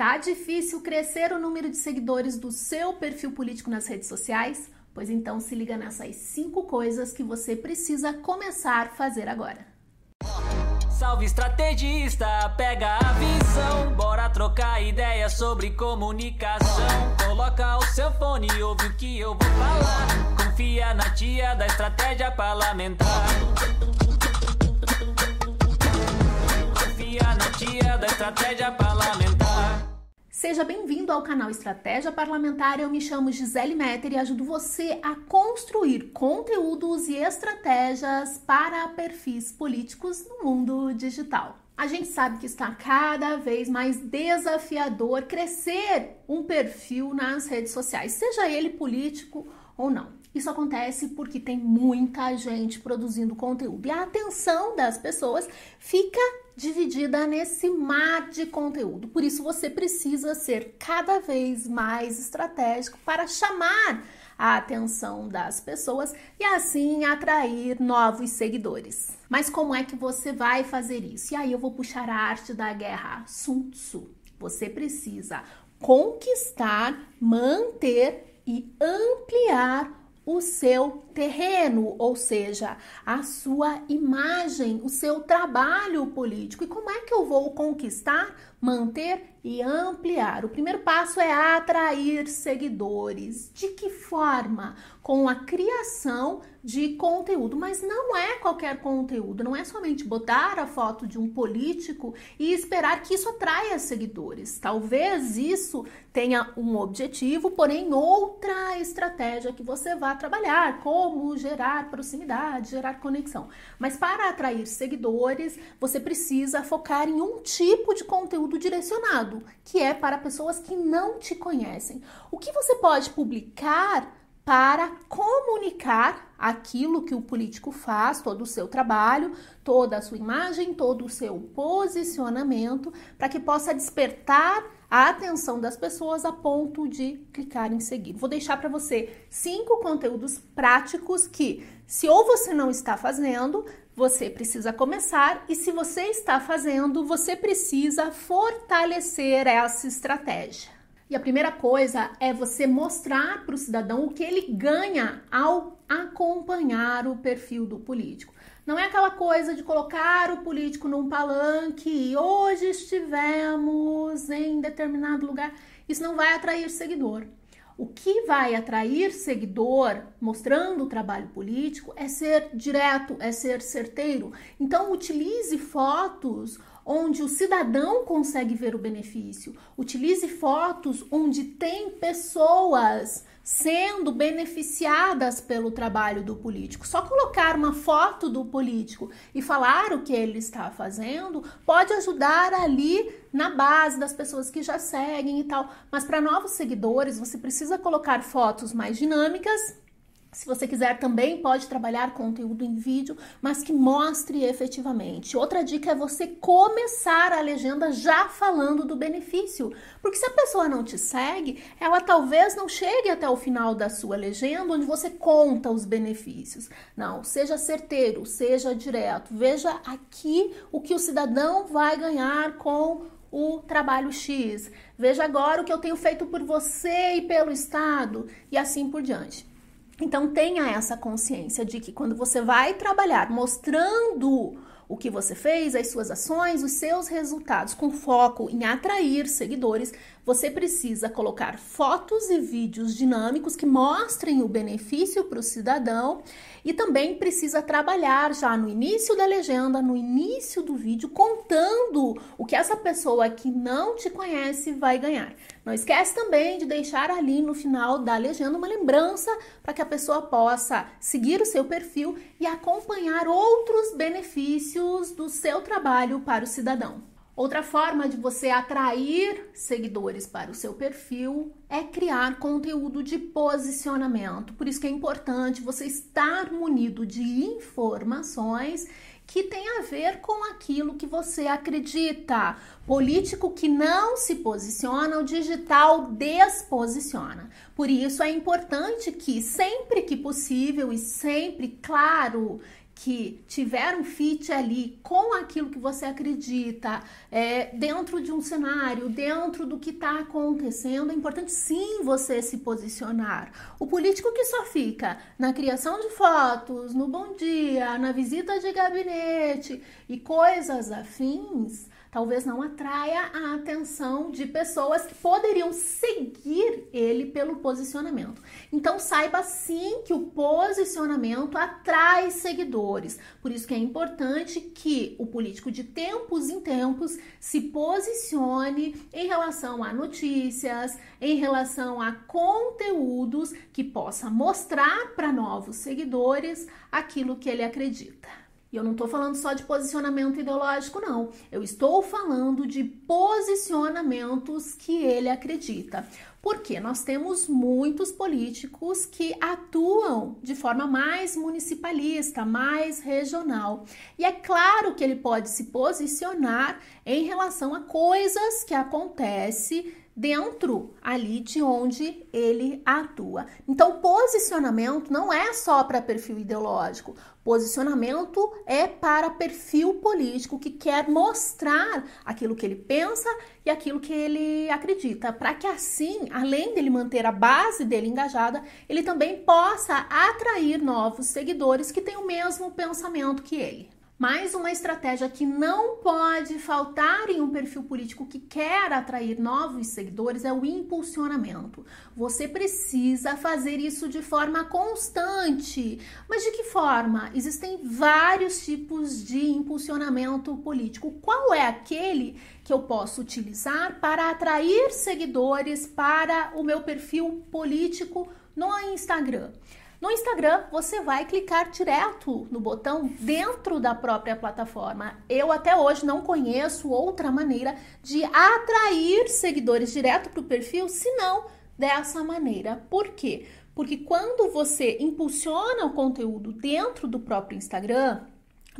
Tá difícil crescer o número de seguidores do seu perfil político nas redes sociais? Pois então se liga nessas cinco coisas que você precisa começar a fazer agora. Salve estrategista, pega a visão, bora trocar ideias sobre comunicação. Coloca o seu fone e ouve o que eu vou falar. Confia na tia da estratégia parlamentar. Confia na tia da estratégia parlamentar. Seja bem-vindo ao canal Estratégia Parlamentar. Eu me chamo Gisele Metter e ajudo você a construir conteúdos e estratégias para perfis políticos no mundo digital. A gente sabe que está cada vez mais desafiador crescer um perfil nas redes sociais, seja ele político ou não. Isso acontece porque tem muita gente produzindo conteúdo e a atenção das pessoas fica dividida nesse mar de conteúdo. Por isso você precisa ser cada vez mais estratégico para chamar a atenção das pessoas e assim atrair novos seguidores. Mas como é que você vai fazer isso? E aí eu vou puxar a arte da guerra Sun Tzu. Você precisa conquistar, manter e ampliar o seu terreno, ou seja, a sua imagem, o seu trabalho político. E como é que eu vou conquistar, manter e ampliar? O primeiro passo é atrair seguidores. De que forma? Com a criação de conteúdo, mas não é qualquer conteúdo, não é somente botar a foto de um político e esperar que isso atraia seguidores. Talvez isso tenha um objetivo, porém outra estratégia que você vai trabalhar, como gerar proximidade, gerar conexão. Mas para atrair seguidores, você precisa focar em um tipo de conteúdo direcionado, que é para pessoas que não te conhecem. O que você pode publicar para comunicar aquilo que o político faz, todo o seu trabalho, toda a sua imagem, todo o seu posicionamento, para que possa despertar a atenção das pessoas a ponto de clicar em seguir. Vou deixar para você cinco conteúdos práticos que, se ou você não está fazendo, você precisa começar, e se você está fazendo, você precisa fortalecer essa estratégia. E a primeira coisa é você mostrar para o cidadão o que ele ganha ao acompanhar o perfil do político. Não é aquela coisa de colocar o político num palanque e hoje estivemos em determinado lugar. Isso não vai atrair seguidor. O que vai atrair seguidor mostrando o trabalho político é ser direto, é ser certeiro. Então, utilize fotos onde o cidadão consegue ver o benefício. Utilize fotos onde tem pessoas sendo beneficiadas pelo trabalho do político. Só colocar uma foto do político e falar o que ele está fazendo pode ajudar ali na base das pessoas que já seguem e tal. Mas para novos seguidores, você precisa colocar fotos mais dinâmicas se você quiser também pode trabalhar conteúdo em vídeo, mas que mostre efetivamente. Outra dica é você começar a legenda já falando do benefício, porque se a pessoa não te segue, ela talvez não chegue até o final da sua legenda onde você conta os benefícios. Não, seja certeiro, seja direto. Veja aqui o que o cidadão vai ganhar com o trabalho X. Veja agora o que eu tenho feito por você e pelo Estado e assim por diante. Então tenha essa consciência de que quando você vai trabalhar mostrando o que você fez, as suas ações, os seus resultados, com foco em atrair seguidores, você precisa colocar fotos e vídeos dinâmicos que mostrem o benefício para o cidadão e também precisa trabalhar já no início da legenda, no início do vídeo, contando o que essa pessoa que não te conhece vai ganhar. Não esquece também de deixar ali no final da legenda uma lembrança para que a pessoa possa seguir o seu perfil e acompanhar outros benefícios do seu trabalho para o cidadão. Outra forma de você atrair seguidores para o seu perfil é criar conteúdo de posicionamento. Por isso que é importante você estar munido de informações que tem a ver com aquilo que você acredita. Político que não se posiciona, o digital desposiciona. Por isso é importante que sempre que possível e sempre claro que tiver um fit ali com aquilo que você acredita, é, dentro de um cenário, dentro do que está acontecendo, é importante sim você se posicionar. O político que só fica na criação de fotos, no bom dia, na visita de gabinete e coisas afins, talvez não atraia a atenção de pessoas que poderiam seguir ele pelo posicionamento. Então saiba sim que o posicionamento atrai seguidores. Por isso que é importante que o político de tempos em tempos se posicione em relação a notícias, em relação a conteúdos que possa mostrar para novos seguidores aquilo que ele acredita. E eu não estou falando só de posicionamento ideológico, não. Eu estou falando de posicionamentos que ele acredita. Porque nós temos muitos políticos que atuam de forma mais municipalista, mais regional. E é claro que ele pode se posicionar em relação a coisas que acontecem dentro ali de onde ele atua. Então, posicionamento não é só para perfil ideológico. Posicionamento é para perfil político que quer mostrar aquilo que ele pensa e aquilo que ele acredita, para que assim, além dele manter a base dele engajada, ele também possa atrair novos seguidores que têm o mesmo pensamento que ele. Mais uma estratégia que não pode faltar em um perfil político que quer atrair novos seguidores é o impulsionamento. Você precisa fazer isso de forma constante. Mas de que forma? Existem vários tipos de impulsionamento político. Qual é aquele que eu posso utilizar para atrair seguidores para o meu perfil político no Instagram? No Instagram, você vai clicar direto no botão dentro da própria plataforma. Eu até hoje não conheço outra maneira de atrair seguidores direto para o perfil, senão dessa maneira. Por quê? Porque quando você impulsiona o conteúdo dentro do próprio Instagram,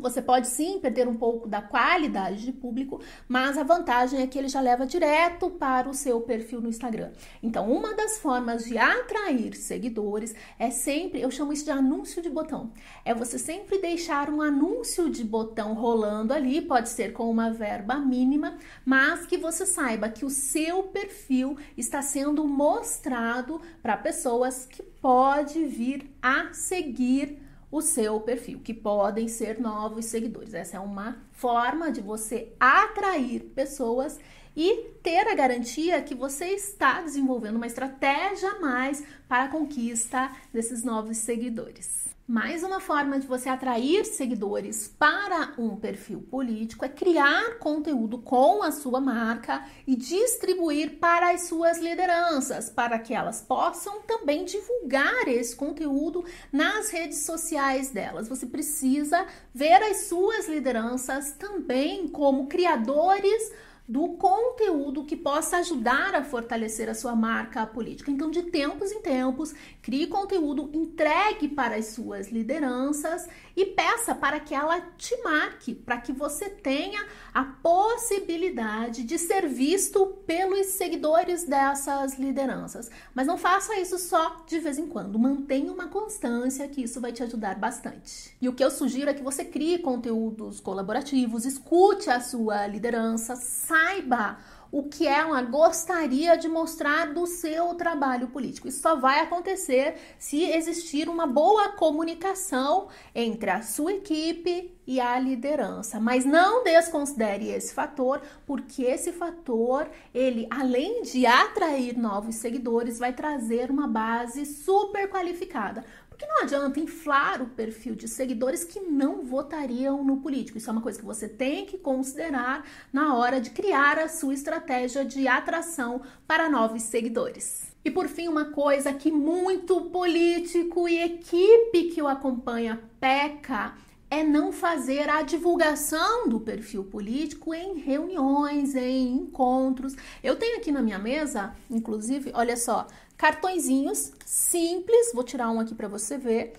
você pode sim perder um pouco da qualidade de público, mas a vantagem é que ele já leva direto para o seu perfil no Instagram. Então, uma das formas de atrair seguidores é sempre, eu chamo isso de anúncio de botão. É você sempre deixar um anúncio de botão rolando ali, pode ser com uma verba mínima, mas que você saiba que o seu perfil está sendo mostrado para pessoas que pode vir a seguir o seu perfil, que podem ser novos seguidores. Essa é uma forma de você atrair pessoas e ter a garantia que você está desenvolvendo uma estratégia a mais para a conquista desses novos seguidores. Mais uma forma de você atrair seguidores para um perfil político é criar conteúdo com a sua marca e distribuir para as suas lideranças, para que elas possam também divulgar esse conteúdo nas redes sociais delas. Você precisa ver as suas lideranças também como criadores do conteúdo que possa ajudar a fortalecer a sua marca política. Então, de tempos em tempos, crie conteúdo, entregue para as suas lideranças e peça para que ela te marque, para que você tenha a possibilidade de ser visto pelos seguidores dessas lideranças. Mas não faça isso só de vez em quando, mantenha uma constância que isso vai te ajudar bastante. E o que eu sugiro é que você crie conteúdos colaborativos, escute a sua liderança, saiba o que ela gostaria de mostrar do seu trabalho político. Isso só vai acontecer se existir uma boa comunicação entre a sua equipe e a liderança. Mas não desconsidere esse fator, porque esse fator, ele além de atrair novos seguidores, vai trazer uma base super qualificada. Porque não adianta inflar o perfil de seguidores que não votariam no político. Isso é uma coisa que você tem que considerar na hora de criar a sua estratégia de atração para novos seguidores. E por fim, uma coisa que muito político e equipe que o acompanha peca é não fazer a divulgação do perfil político em reuniões, em encontros. Eu tenho aqui na minha mesa, inclusive, olha só, cartõezinhos simples, vou tirar um aqui para você ver,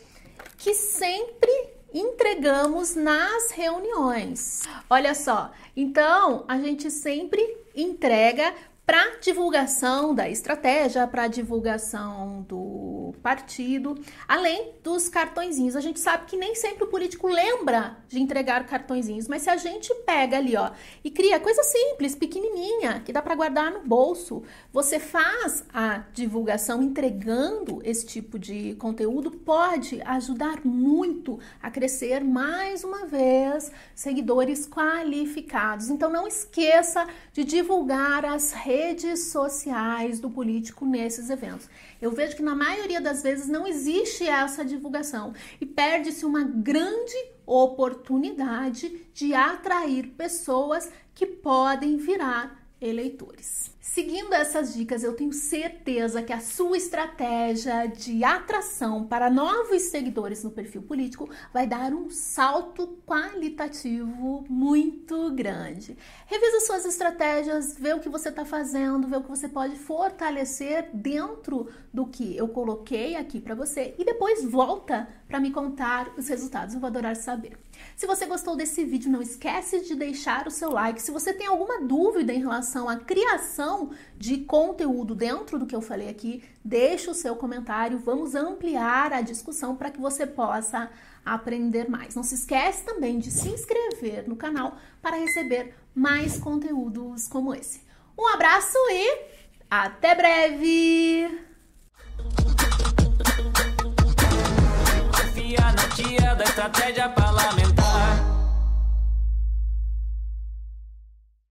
que sempre entregamos nas reuniões. Olha só, então a gente sempre entrega para divulgação da estratégia, para divulgação do partido, além dos cartõezinhos. A gente sabe que nem sempre o político lembra de entregar cartõezinhos, mas se a gente pega ali, ó, e cria coisa simples, pequenininha, que dá para guardar no bolso, você faz a divulgação entregando esse tipo de conteúdo, pode ajudar muito a crescer mais uma vez seguidores qualificados. Então não esqueça de divulgar as redes sociais do político nesses eventos. Eu vejo que na maioria das vezes não existe essa divulgação e perde-se uma grande oportunidade de atrair pessoas que podem virar eleitores. Seguindo essas dicas, eu tenho certeza que a sua estratégia de atração para novos seguidores no perfil político vai dar um salto qualitativo muito grande. Revisa suas estratégias, vê o que você está fazendo, vê o que você pode fortalecer dentro do que eu coloquei aqui para você e depois volta para me contar os resultados. Eu vou adorar saber. Se você gostou desse vídeo, não esquece de deixar o seu like. Se você tem alguma dúvida em relação à criação de conteúdo dentro do que eu falei aqui, deixe o seu comentário. Vamos ampliar a discussão para que você possa aprender mais. Não se esquece também de se inscrever no canal para receber mais conteúdos como esse. Um abraço e até breve! Confia na tia da estratégia parlamentar